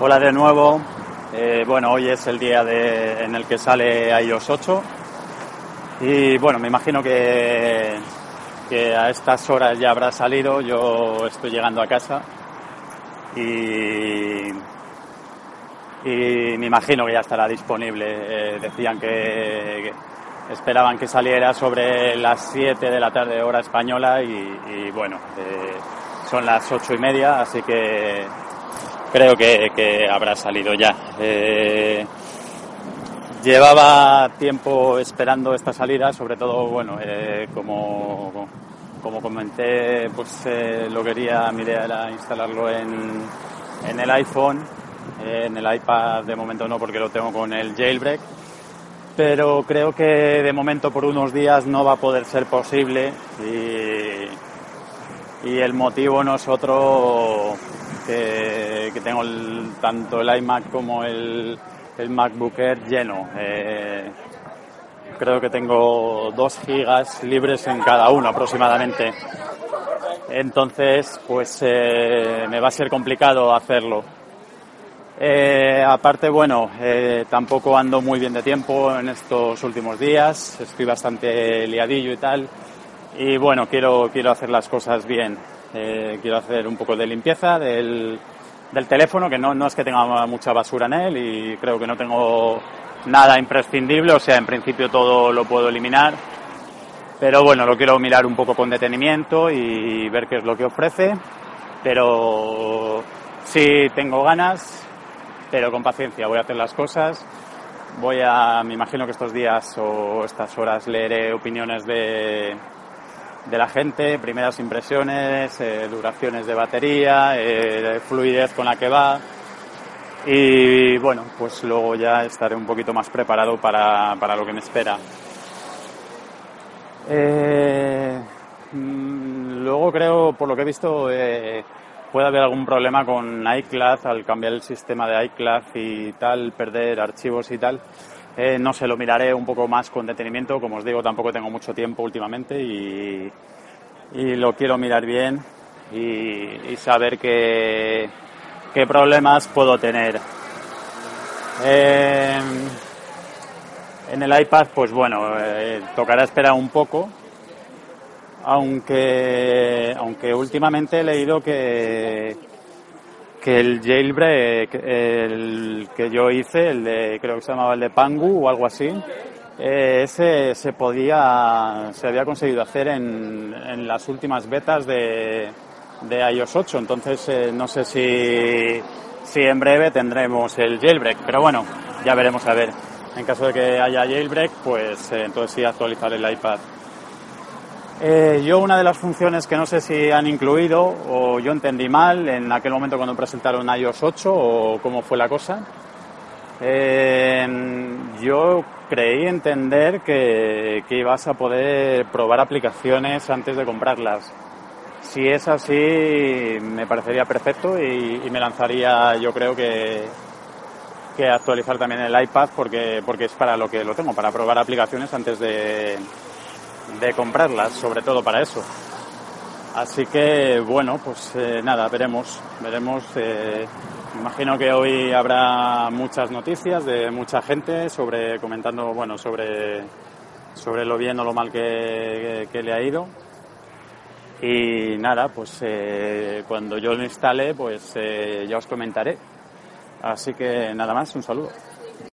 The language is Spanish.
Hola de nuevo. Eh, bueno, hoy es el día de, en el que sale iOS 8 y bueno, me imagino que, a estas horas ya habrá salido. Yo estoy llegando a casa y, y me imagino que ya estará disponible. Eh, decían que, esperaban que saliera sobre las 7 de la tarde hora española y, bueno, eh, son las ocho y media, así que creo que, que habrá salido ya. Eh, llevaba tiempo esperando esta salida, sobre todo, bueno, eh, como, como comenté, pues eh, lo quería, mi idea era instalarlo en, en el iPhone, eh, en el iPad de momento no porque lo tengo con el jailbreak, pero creo que de momento por unos días no va a poder ser posible. Y, y el motivo no es otro que, que tengo el- tanto el iMac como el, el MacBook Air lleno. Eh, creo que tengo dos gigas libres en cada uno aproximadamente. Entonces, pues eh, me va a ser complicado hacerlo. Eh, aparte, bueno, tampoco ando muy bien de tiempo en estos últimos días, estoy bastante liadillo y tal. Y bueno, quiero, quiero hacer las cosas bien. Quiero hacer un poco de limpieza del, del teléfono, que no, no es que tenga mucha basura en él y creo que no tengo nada imprescindible, o sea, en principio todo lo puedo eliminar. Pero bueno, lo quiero mirar un poco con detenimiento y ver qué es lo que ofrece. Pero sí tengo ganas, pero con paciencia voy a hacer las cosas. Voy a, me imagino que estos días o estas horas leeré opiniones de, de la gente, primeras impresiones, eh, duraciones de batería, eh, fluidez con la que va. Y bueno, pues luego ya estaré un poquito más preparado para, para lo que me espera. Eh, mm, luego creo, por lo que he visto, puede haber algún problema con iCloud al cambiar el sistema de iCloud y tal, perder archivos y tal. Eh, no sé, lo miraré un poco más con detenimiento. Como os digo, tampoco tengo mucho tiempo últimamente y, y lo quiero mirar bien y, y saber qué, qué problemas puedo tener. Eh, en el iPad, pues bueno, eh, tocará esperar un poco, aunque, aunque últimamente he leído que, que el jailbreak, que yo hice, el de, creo que se llamaba el de Pangu o algo así, eh, ese se podía, se había conseguido hacer en, en las últimas betas de, de iOS 8, entonces eh, no sé si, si en breve tendremos el jailbreak, pero bueno, ya veremos a ver. En caso de que haya jailbreak, pues eh, entonces sí actualizar el iPad. Eh, yo una de las funciones que no sé si han incluido o yo entendí mal en aquel momento cuando presentaron iOS 8 o cómo fue la cosa, eh, yo creí entender que, ibas a poder probar aplicaciones antes de comprarlas. Si es así, me parecería perfecto y, y me lanzaría, yo creo que, que actualizar también el iPad porque, porque es para lo que lo tengo, para probar aplicaciones antes de, de comprarlas, sobre todo para eso. Así que, bueno, pues eh, nada, veremos, veremos. eh, imagino que hoy habrá muchas noticias de mucha gente sobre comentando, bueno, sobre, sobre lo bien o lo mal que, que le ha ido. Y nada, pues eh, cuando yo lo instale, pues eh, ya os comentaré. Así que nada más, un saludo.